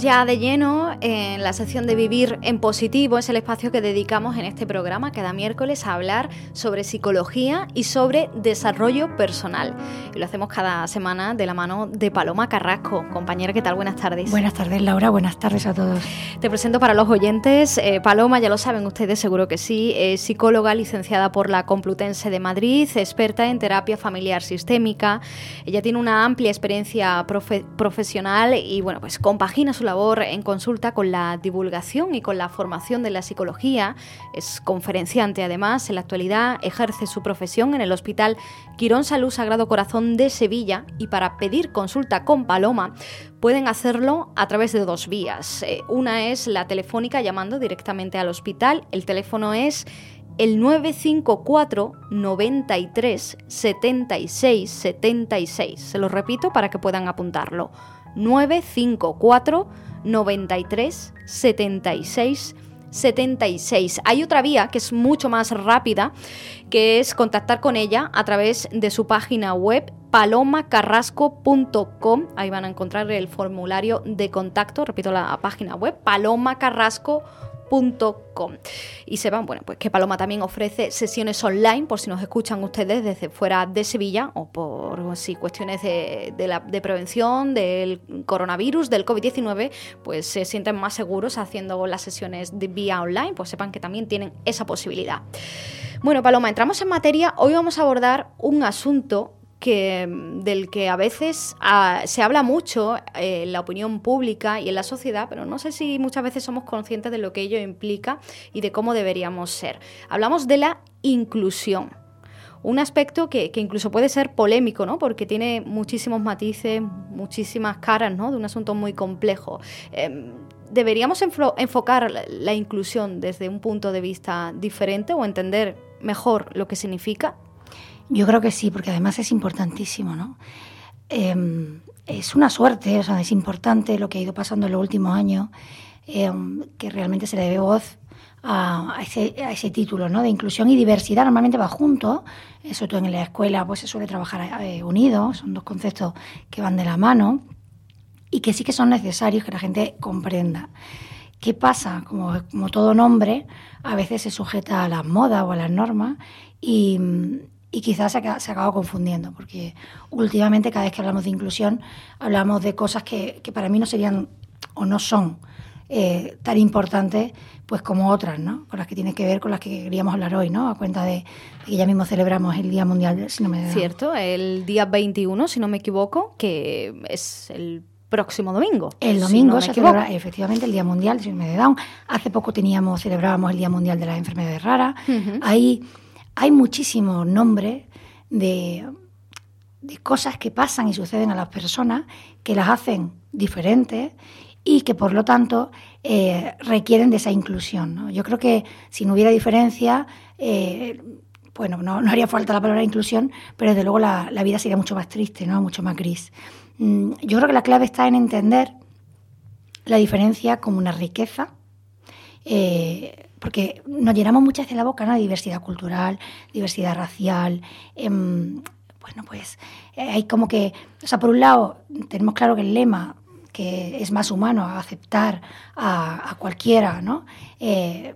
Entramos ya de lleno en la sección de Vivir en Positivo. Es el espacio que dedicamos en este programa cada miércoles a hablar sobre psicología y sobre desarrollo personal. Y lo hacemos cada semana de la mano de Paloma Carrasco. Compañera, ¿qué tal? Buenas tardes. Buenas tardes, Laura. Buenas tardes a todos. Te presento para los oyentes. Eh, Paloma, ya lo saben ustedes, seguro que sí. Es psicóloga licenciada por la Complutense de Madrid, experta en terapia familiar sistémica. Ella tiene una amplia experiencia profesional y, bueno, pues compagina su en consulta con la divulgación y con la formación de la psicología. Es conferenciante además. En la actualidad ejerce su profesión en el Hospital Quirón Salud Sagrado Corazón de Sevilla y para pedir consulta con Paloma pueden hacerlo a través de dos vías. Eh, una es la telefónica llamando directamente al hospital. El teléfono es el 954 93 76 76. Se lo repito para que puedan apuntarlo. 954 93 76 76. Hay otra vía que es mucho más rápida, que es contactar con ella a través de su página web palomacarrasco.com. Ahí van a encontrar el formulario de contacto, repito la página web, palomacarrasco.com y sepan, bueno, pues que Paloma también ofrece sesiones online por si nos escuchan ustedes desde fuera de Sevilla o por si cuestiones de, de prevención del coronavirus, del COVID-19, pues se sienten más seguros haciendo las sesiones de vía online, pues sepan que también tienen esa posibilidad. Bueno, Paloma, entramos en materia. Hoy vamos a abordar un asunto que, del que a veces ah, se habla mucho en la opinión pública y en la sociedad, pero no sé si muchas veces somos conscientes de lo que ello implica y de cómo deberíamos ser. Hablamos de la inclusión. Un aspecto que, incluso puede ser polémico, ¿no? Porque tiene muchísimos matices, muchísimas caras, ¿no? De un asunto muy complejo. Em, ¿Deberíamos enfocar la inclusión desde un punto de vista diferente o entender mejor lo que significa? Yo creo que sí, porque además es importantísimo, ¿no? Em, es una suerte, o sea, es importante lo que ha ido pasando en los últimos años, em, que realmente se le dé voz a, ese, título, ¿no? De inclusión y diversidad. Normalmente va junto, eh, sobre todo en la escuela, pues se suele trabajar eh, unidos, son dos conceptos que van de la mano y que sí que son necesarios que la gente comprenda. ¿Qué pasa? Como, como todo nombre, a veces se sujeta a las modas o a las normas y, y quizás se, ha, acabado confundiendo, porque últimamente cada vez que hablamos de inclusión hablamos de cosas que, para mí no serían o no son eh, tan importantes pues como otras, ¿no? Con las que tiene que ver con las que queríamos hablar hoy, ¿no? A cuenta de, que ya mismo celebramos el Día Mundial del Síndrome de Down. Cierto, el día 21, si no me equivoco, que es el próximo domingo. El domingo se celebra efectivamente el Día Mundial del Síndrome de Down. Hace poco teníamos, celebrábamos el Día Mundial de las Enfermedades Raras. Ahí hay muchísimos nombres de, cosas que pasan y suceden a las personas que las hacen diferentes y que por lo tanto eh, requieren de esa inclusión. Yo creo que si no hubiera diferencia, eh, bueno, no, haría falta la palabra inclusión, pero desde luego la, vida sería mucho más triste, ¿no? mucho más gris. Mm, yo creo que la clave está en entender la diferencia como una riqueza. Eh, porque nos llenamos muchas veces la boca, ¿no? Diversidad cultural, diversidad racial. Em, bueno, pues eh, hay como que, o sea, por un lado, tenemos claro que el lema que es más humano aceptar a, cualquiera, ¿no? Eh,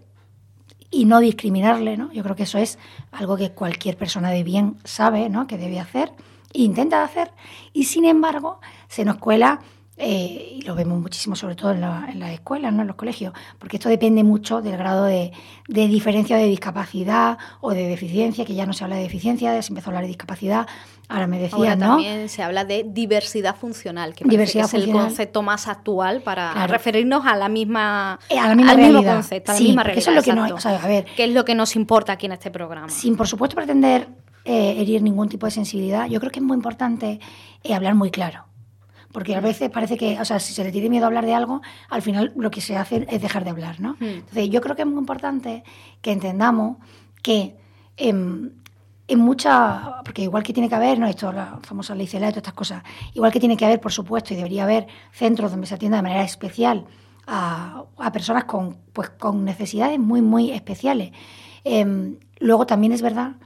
y no discriminarle, ¿no? Yo creo que eso es algo que cualquier persona de bien sabe, ¿no? Que debe hacer e intenta hacer. Y sin embargo, se nos cuela eh, y lo vemos muchísimo, sobre todo en, las escuelas, ¿no? en los colegios, porque esto depende mucho del grado de, diferencia de discapacidad o de deficiencia, que ya no se habla de deficiencia, se empezó a hablar de discapacidad. Ahora me decía, ¿no? También se habla de diversidad funcional, que, diversidad es el concepto más actual para referirnos a la misma, eh, a la misma al mismo concepto, a la misma realidad. Eso es lo que nos, a ver, ¿Qué es lo que nos importa aquí en este programa? Sin, por supuesto, pretender eh, herir ningún tipo de sensibilidad, yo creo que es muy importante hablar muy claro porque a veces parece que, o sea, si se le tiene miedo a hablar de algo, al final lo que se hace es dejar de hablar, ¿no? Hmm. Entonces, yo creo que es muy importante que entendamos que em, en mucha, porque igual que tiene que haber, ¿no? Esto, la famosa ley CELA y todas estas cosas, igual que tiene que haber, por supuesto, y debería haber centros donde se atienda de manera especial a, personas con, pues, con necesidades muy, muy especiales. Em, luego también es verdad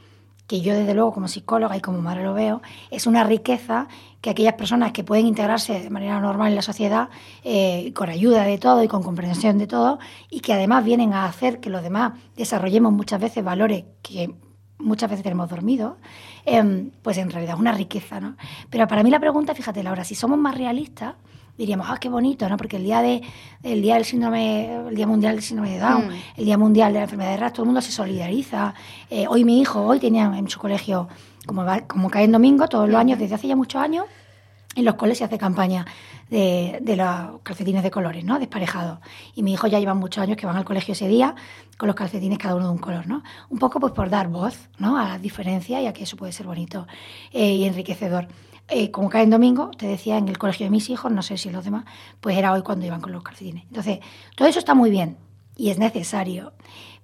que yo desde luego como psicóloga y como madre lo veo, es una riqueza que aquellas personas que pueden integrarse de manera normal en la sociedad, eh, con ayuda de todo y con comprensión de todo, y que además vienen a hacer que los demás desarrollemos muchas veces valores que muchas veces tenemos dormidos, em, pues en realidad es una riqueza, ¿no? Pero para mí la pregunta, fíjate Laura, si somos más realistas, diríamos, ah, qué bonito, ¿no? Porque el día de el día del síndrome, el día mundial del síndrome de Down, mm. el día mundial de la enfermedad de Ras, todo el mundo se solidariza. Eh, hoy mi hijo, hoy tenía en su colegio, como, como cae en domingo, todos los años, desde hace ya muchos años, en los coles se hace campaña de, de, los calcetines de colores, ¿no? Desparejados. Y mi hijo ya lleva muchos años que van al colegio ese día con los calcetines cada uno de un color, ¿no? Un poco pues por dar voz, ¿no? A las diferencias y a que eso puede ser bonito eh, y enriquecedor. Eh, como cae en domingo, te decía, en el colegio de mis hijos, no sé si los demás, pues era hoy cuando iban con los calcetines. Entonces, todo eso está muy bien y es necesario,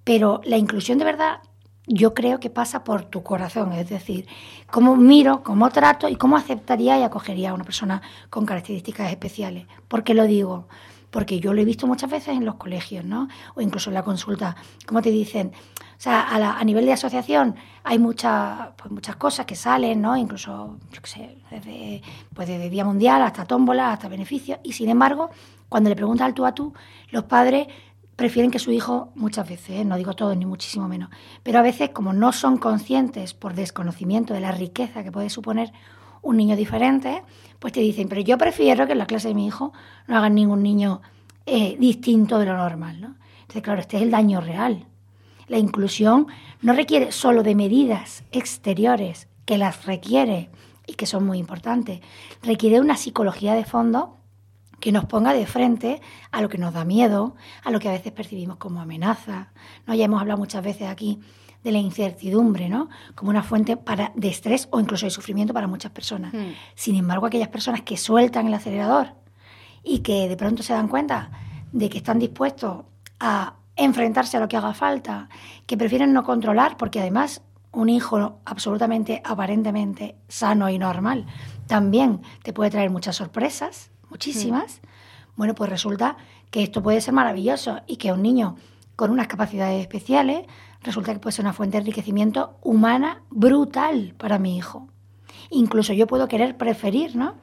pero la inclusión de verdad yo creo que pasa por tu corazón, es decir, cómo miro, cómo trato y cómo aceptaría y acogería a una persona con características especiales. ¿Por qué lo digo? Porque yo lo he visto muchas veces en los colegios, ¿no? O incluso en la consulta, como te dicen, o sea, a, nivel de asociación hay muchas pues muchas cosas que salen, ¿no? Incluso, yo qué sé, desde, pues Día Mundial hasta tómbola, hasta beneficios. Y sin embargo, cuando le preguntas al tú a tú, los padres prefieren que su hijo, muchas veces, ¿eh? no digo todo ni muchísimo menos, pero a veces como no son conscientes por desconocimiento de la riqueza que puede suponer un niño diferente, pues te dicen, pero yo prefiero que en la clase de mi hijo no hagan ningún niño eh, distinto de lo normal. ¿no? Entonces, claro, este es el daño real. La inclusión no requiere solo de medidas exteriores, que las requiere y que son muy importantes, requiere una psicología de fondo que nos ponga de frente a lo que nos da miedo, a lo que a veces percibimos como amenaza. ¿no? Ya hemos hablado muchas veces aquí de la incertidumbre, ¿no? Como una fuente para, de estrés o incluso de sufrimiento para muchas personas. Hmm. Sin embargo, aquellas personas que sueltan el acelerador y que de pronto se dan cuenta de que están dispuestos a enfrentarse a lo que haga falta, que prefieren no controlar, porque además un hijo absolutamente, aparentemente sano y normal, también te puede traer muchas sorpresas, muchísimas. Bueno, pues resulta que esto puede ser maravilloso y que un niño con unas capacidades especiales resulta que puede ser una fuente de enriquecimiento humana brutal para mi hijo. Incluso yo puedo querer preferir, ¿no?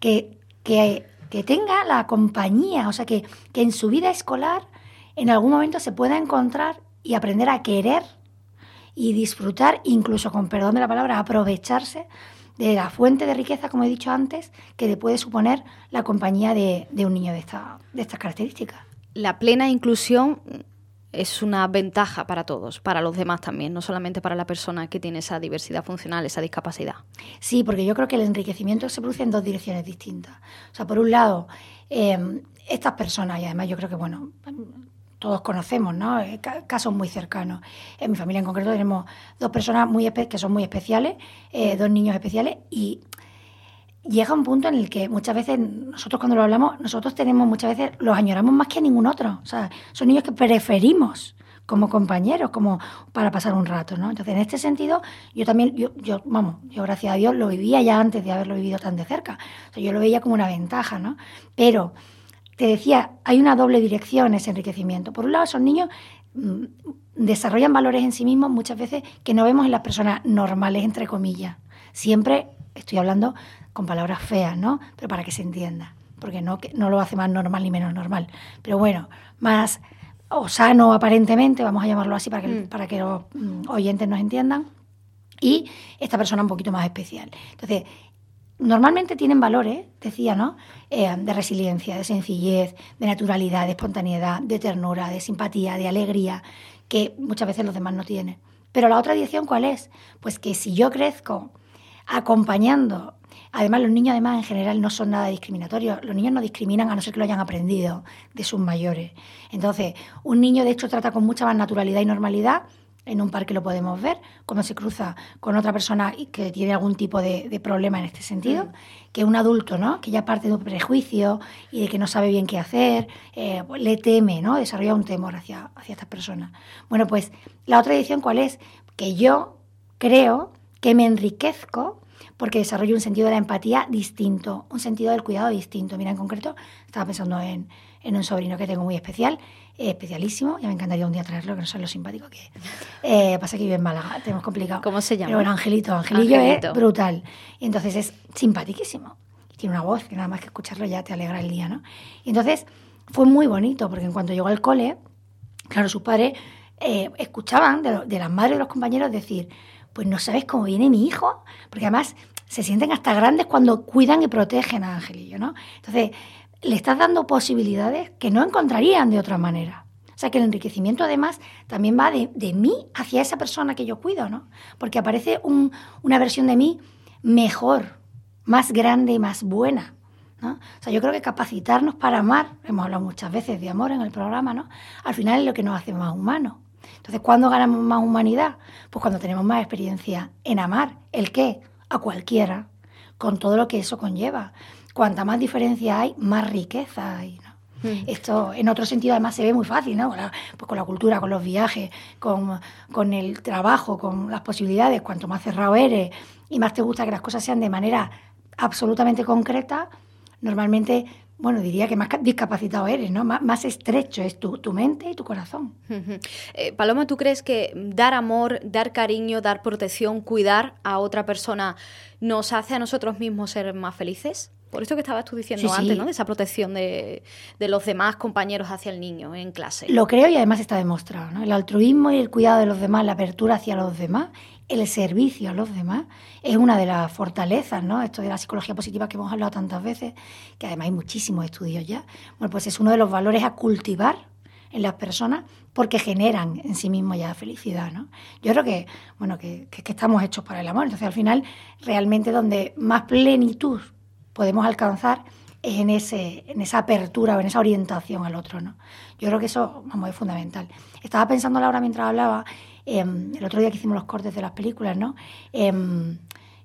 Que, que, que tenga la compañía, o sea, que, que en su vida escolar en algún momento se pueda encontrar y aprender a querer y disfrutar, incluso con perdón de la palabra, aprovecharse de la fuente de riqueza, como he dicho antes, que le puede suponer la compañía de, un niño de, esta, de estas características. La plena inclusión es una ventaja para todos, para los demás también, no solamente para la persona que tiene esa diversidad funcional, esa discapacidad. Sí, porque yo creo que el enriquecimiento se produce en dos direcciones distintas. O sea, por un lado, eh, estas personas, y además yo creo que, bueno, todos conocemos, ¿no? Eh, casos muy cercanos. En mi familia en concreto tenemos dos personas muy que son muy especiales, eh, dos niños especiales, y llega un punto en el que muchas veces nosotros cuando lo hablamos, nosotros tenemos muchas veces, los añoramos más que a ningún otro. O sea, son niños que preferimos como compañeros, como para pasar un rato, ¿no? Entonces, en este sentido, yo también, yo, vamos, yo gracias a Dios lo vivía ya antes de haberlo vivido tan de cerca. Yo lo veía como una ventaja, ¿no? Pero te decía, hay una doble dirección ese enriquecimiento. Por un lado, esos niños mm, desarrollan valores en sí mismos muchas veces que no vemos en las personas normales, entre comillas. Siempre estoy hablando con palabras feas, ¿no? Pero para que se entienda, porque no, no lo hace más normal ni menos normal. Pero bueno, más o sano aparentemente, vamos a llamarlo así para que, mm. para que los mm, oyentes nos entiendan. Y esta persona un poquito más especial. Entonces, normalmente tienen valores, decía, ¿no? Eh, de resiliencia, de sencillez, de naturalidad, de espontaneidad, de ternura, de simpatía, de alegría, que muchas veces los demás no tienen. Pero la otra dirección, ¿cuál es? Pues que si yo crezco acompañando, además los niños además en general no son nada discriminatorios, los niños no discriminan a no ser que lo hayan aprendido de sus mayores. Entonces, un niño de hecho trata con mucha más naturalidad y normalidad en un parque lo podemos ver, cuando se cruza con otra persona que tiene algún tipo de, problema en este sentido, mm. que un adulto, ¿no? Que ya parte de un prejuicio y de que no sabe bien qué hacer, eh, le teme, ¿no? Desarrolla un temor hacia, hacia estas personas. Bueno, pues la otra edición, ¿cuál es? Que yo creo que me enriquezco porque desarrollo un sentido de la empatía distinto, un sentido del cuidado distinto. Mira, en concreto, estaba pensando en, en un sobrino que tengo muy especial, eh, especialísimo, ya me encantaría un día traerlo, que no sé lo simpático que es. Eh, pasa que vive en Málaga, tenemos complicado. ¿Cómo se llama? Pero bueno, Angelito, Angelillo es brutal. Y entonces es simpaticísimo. Y tiene una voz que nada más que escucharlo ya te alegra el día, ¿no? Y entonces fue muy bonito, porque en cuanto llegó al cole, claro, sus padres eh, escuchaban de, de las madres de los compañeros decir, pues no sabes cómo viene mi hijo, porque además se sienten hasta grandes cuando cuidan y protegen a Angelillo, ¿no? Entonces, le estás dando posibilidades que no encontrarían de otra manera. O sea que el enriquecimiento además también va de, mí hacia esa persona que yo cuido, ¿no? Porque aparece una versión de mí mejor, más grande y más buena. ¿no? O sea, yo creo que capacitarnos para amar, hemos hablado muchas veces de amor en el programa, ¿no? Al final es lo que nos hace más humanos. Entonces, ¿cuándo ganamos más humanidad? Pues cuando tenemos más experiencia en amar. ¿El qué? A cualquiera, con todo lo que eso conlleva. Cuanta más diferencia hay, más riqueza hay. Mm. Esto en otro sentido además se ve muy fácil, ¿no? Con la, pues con la cultura, con los viajes, con, con, el trabajo, con las posibilidades. Cuanto más cerrado eres y más te gusta que las cosas sean de manera absolutamente concreta, normalmente bueno, diría que más discapacitado eres, ¿no? más estrecho es tu, mente y tu corazón. Eh, Paloma, ¿tú crees que dar amor, dar cariño, dar protección, cuidar a otra persona nos hace a nosotros mismos ser más felices? Por eso que estabas tú diciendo antes, ¿no? De esa protección de, de, los demás compañeros hacia el niño en clase. Lo creo y además está demostrado, ¿no? El altruismo y el cuidado de los demás, la apertura hacia los demás el servicio a los demás es una de las fortalezas, ¿no? Esto de la psicología positiva que hemos hablado tantas veces, que además hay muchísimos estudios ya. Bueno, pues es uno de los valores a cultivar en las personas porque generan en sí mismos ya felicidad, ¿no? Yo creo que, bueno, que, que, estamos hechos para el amor. Entonces, al final, realmente donde más plenitud podemos alcanzar es en, ese, en esa apertura o en esa orientación al otro, ¿no? Yo creo que eso, vamos, es fundamental. Estaba pensando ahora mientras hablaba Em, el otro día que hicimos los cortes de las películas, ¿no? Em,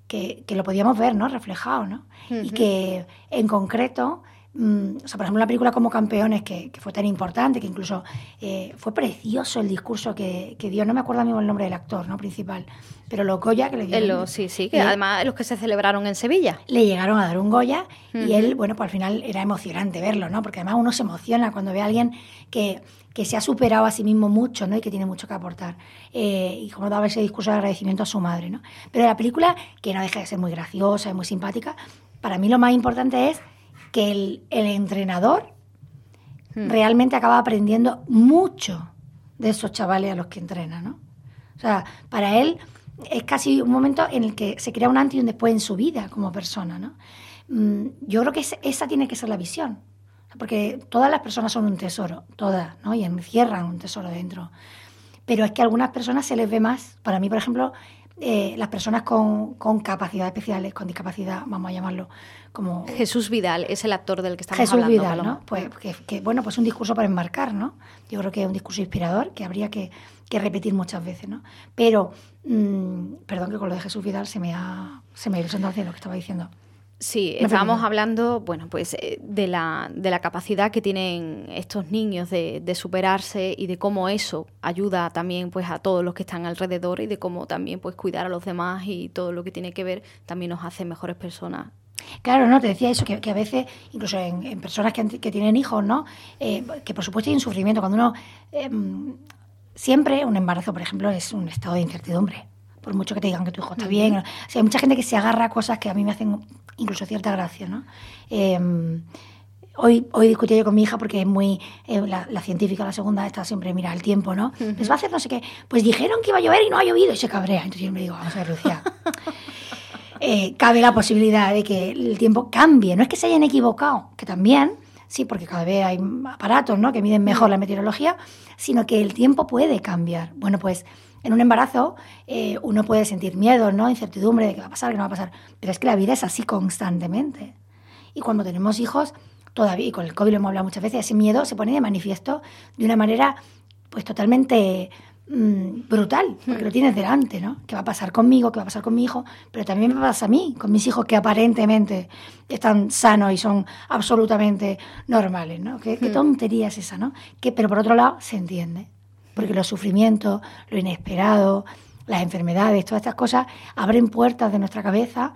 que, lo podíamos ver, ¿no? Reflejado, ¿no? Y que en concreto Mm, o sea, por ejemplo, una película como Campeones, que, fue tan importante, que incluso eh, fue precioso el discurso que, dio, no me acuerdo mismo el nombre del actor no principal, pero los Goya que le dieron. sí, sí, que además los que se celebraron en Sevilla. Le llegaron a dar un Goya y él, bueno, pues al final era emocionante verlo, ¿no? Porque además uno se emociona cuando ve a alguien que, que se ha superado a sí mismo mucho, ¿no? Y que tiene mucho que aportar. Eh, y como daba ese discurso de agradecimiento a su madre, ¿no? Pero la película, que no deja de ser muy graciosa y muy simpática, para mí lo más importante es que el, entrenador hmm. realmente acaba aprendiendo mucho de esos chavales a los que entrena, ¿no? O sea, para él es casi un momento en el que se crea un antes y un después en su vida como persona, ¿no? Mm, yo creo que esa tiene que ser la visión, porque todas las personas son un tesoro, todas, ¿no? Y encierran un tesoro dentro. Pero es que a algunas personas se les ve más. Para mí, por ejemplo, eh, las personas con, con, capacidades especiales, con discapacidad, vamos a llamarlo como... Jesús Vidal es el actor del que estamos Jesús hablando. Vidal, ¿no? Pues que, bueno, pues un discurso para enmarcar, ¿no? Yo creo que es un discurso inspirador que habría que, que repetir muchas veces, ¿no? Pero, mmm, perdón que con lo de Jesús Vidal se me ha, se me ha ido lo que estaba diciendo. Sí, estábamos hablando, bueno, pues eh, de la, de la capacidad que tienen estos niños de, de, superarse y de cómo eso ayuda también pues a todos los que están alrededor y de cómo también pues cuidar a los demás y todo lo que tiene que ver también nos hace mejores personas. Claro, no, te decía eso, que, que a veces, incluso en, personas que, que, tienen hijos, ¿no? Eh, que por supuesto hay un sufrimiento. Cuando uno, em, siempre un embarazo, por ejemplo, es un estado de incertidumbre por mucho que te digan que tu hijo está bien. O sea, hay mucha gente que se agarra a cosas que a mí me hacen incluso cierta gracia, ¿no? Em, hoy, hoy discutí yo con mi hija porque es muy. Eh, la, científica, la segunda, está siempre, mira, el tiempo, ¿no? Les va a hacer no sé qué. Pues dijeron que iba a llover y no ha llovido y se cabrea. Entonces yo me digo, vamos a ver, Lucía. Eh, cabe la posibilidad de que el tiempo cambie. No es que se hayan equivocado, que también, sí, porque cada vez hay aparatos ¿no? que miden mejor la meteorología, sino que el tiempo puede cambiar. Bueno, pues en un embarazo eh, uno puede sentir miedo, ¿no? incertidumbre de qué va a pasar, qué no va a pasar, pero es que la vida es así constantemente. Y cuando tenemos hijos, todavía, y con el COVID lo hemos hablado muchas veces, ese miedo se pone de manifiesto de una manera pues totalmente mm, brutal, porque lo tienes delante, ¿no? ¿Qué va a pasar conmigo? ¿Qué va a pasar con mi hijo? Pero también me pasa a mí, con mis hijos que aparentemente están sanos y son absolutamente normales, ¿no? Qué, qué hmm. tontería es esa, ¿no? Que, pero por otro lado, se entiende porque los sufrimientos, lo inesperado, las enfermedades, todas estas cosas abren puertas de nuestra cabeza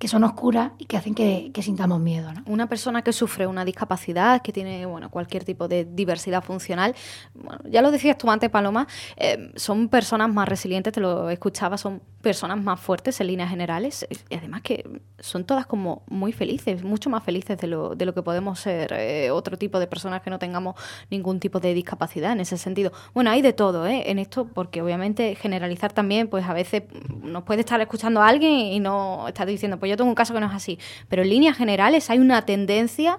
que son oscuras y que hacen que, sintamos miedo. Una persona que sufre una discapacidad, que tiene bueno, cualquier tipo de diversidad funcional, bueno, ya lo decías tú antes, Paloma, eh, son personas más resilientes, te lo escuchaba, son personas más fuertes en líneas generales y además que son todas como muy felices, mucho más felices de lo, de lo que podemos ser eh, otro tipo de personas que no tengamos ningún tipo de discapacidad en ese sentido. Bueno, hay de todo ¿eh? en esto, porque obviamente generalizar también, pues a veces nos puede estar escuchando a alguien y no estar diciendo, pues yo tengo un caso que no es así, pero en líneas generales hay una tendencia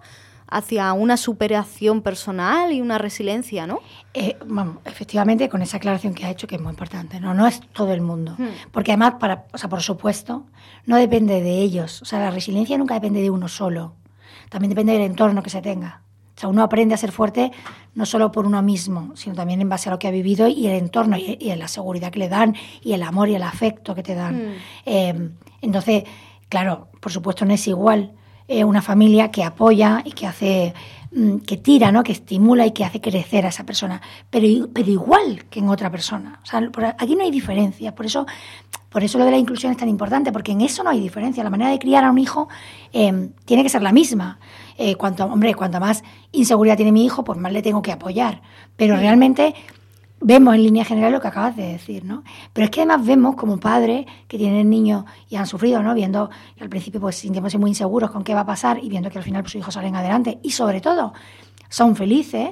hacia una superación personal y una resiliencia, ¿no? Eh, efectivamente, con esa aclaración que ha hecho, que es muy importante, no, no es todo el mundo. Hmm. Porque además, para, o sea, por supuesto, no depende de ellos. O sea, la resiliencia nunca depende de uno solo. También depende del entorno que se tenga. O sea, uno aprende a ser fuerte no solo por uno mismo, sino también en base a lo que ha vivido y el entorno y, en la seguridad que le dan y el amor y el afecto que te dan. Hmm. Eh, entonces, Claro, por supuesto no es igual eh, una familia que apoya y que hace, mm, que tira, ¿no? que estimula y que hace crecer a esa persona, pero, pero igual que en otra persona. O sea, aquí no hay diferencia, por eso, por eso lo de la inclusión es tan importante, porque en eso no hay diferencia. La manera de criar a un hijo em, tiene que ser la misma. Eh, cuanto, hombre, cuanto más inseguridad tiene mi hijo, pues más le tengo que apoyar. Pero realmente vemos en línea general lo que acabas de decir, ¿no? Pero es que además vemos como padres que tienen niños y han sufrido, ¿no? Viendo que al principio pues sintiéndose muy inseguros con qué va a pasar y viendo que al final sus hijos salen adelante y sobre todo son felices,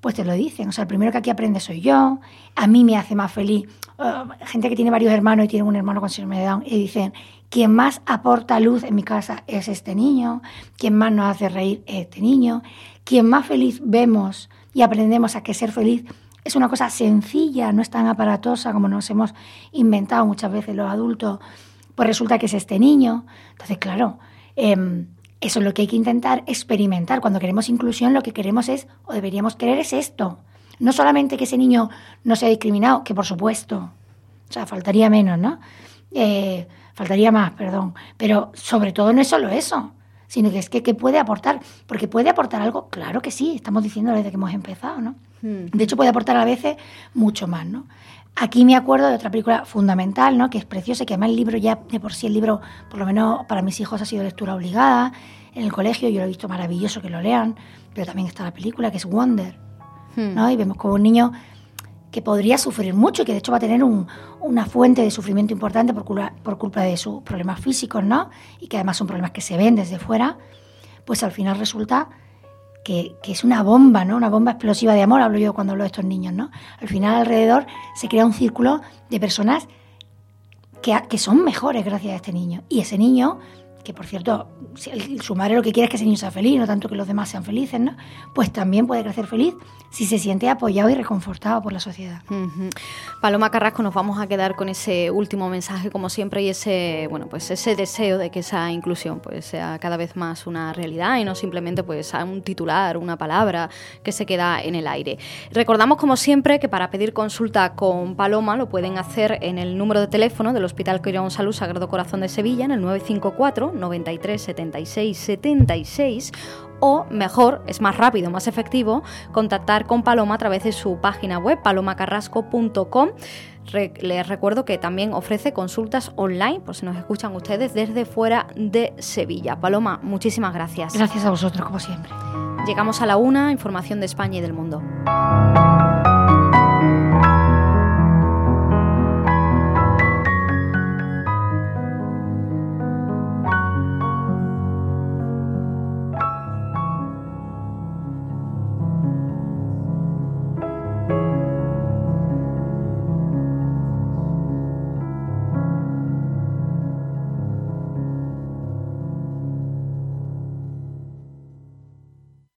pues te lo dicen. O sea, el primero que aquí aprende soy yo, a mí me hace más feliz. Uh, gente que tiene varios hermanos y tiene un hermano con síndrome de Down y dicen, quien más aporta luz en mi casa es este niño, quien más nos hace reír es este niño, quien más feliz vemos y aprendemos a que ser feliz es una cosa sencilla, no es tan aparatosa como nos hemos inventado muchas veces los adultos, pues resulta que es este niño. Entonces, claro, em, eso es lo que hay que intentar experimentar. Cuando queremos inclusión, lo que queremos es, o deberíamos querer, es esto. No solamente que ese niño no sea discriminado, que por supuesto, o sea, faltaría menos, ¿no? Eh, faltaría más, perdón. Pero sobre todo no es solo eso, sino que es que, que puede aportar. Porque puede aportar algo, claro que sí, estamos diciendo desde que hemos empezado, ¿no? Hmm. De hecho, puede aportar a veces mucho más, ¿no? Aquí me acuerdo de otra película fundamental, ¿no? Que es preciosa, que además el libro ya de por sí, el libro, por lo menos para mis hijos, ha sido lectura obligada. En el colegio yo lo he visto maravilloso que lo lean, pero también está la película, que es Wonder, hmm. ¿no? Y vemos como un niño que podría sufrir mucho y que de hecho va a tener una fuente de sufrimiento importante por culpa, por culpa de sus problemas físicos, ¿no? Y que además son problemas que se ven desde fuera, pues al final resulta que, es una bomba, ¿no? Una bomba explosiva de amor, hablo yo cuando hablo de estos niños, ¿no? Al final alrededor se crea un círculo de personas que, que son mejores gracias a este niño. Y ese niño que por cierto, su madre lo que quiere es que ese niño sea feliz, no tanto que los demás sean felices, ¿no? Pues también puede crecer feliz si se siente apoyado y reconfortado por la sociedad. Paloma Carrasco, nos vamos a quedar con ese último mensaje, como siempre, y ese, bueno, pues ese deseo de que esa inclusión pues, sea cada vez más una realidad y no simplemente pues un titular, una palabra que se queda en el aire. Recordamos, como siempre, que para pedir consulta con Paloma lo pueden hacer en el número de teléfono del Hospital Quirón Salud Sagrado Corazón de Sevilla, en el 954 93 76 76 o mejor, es más rápido, más efectivo, contactar con Paloma a través de su página web palomacarrasco.com. les recuerdo que también ofrece consultas online, por si nos escuchan ustedes desde fuera de Sevilla. Paloma, muchísimas gracias. Gracias a vosotros, como siempre. Llegamos a la una, información de España y del mundo.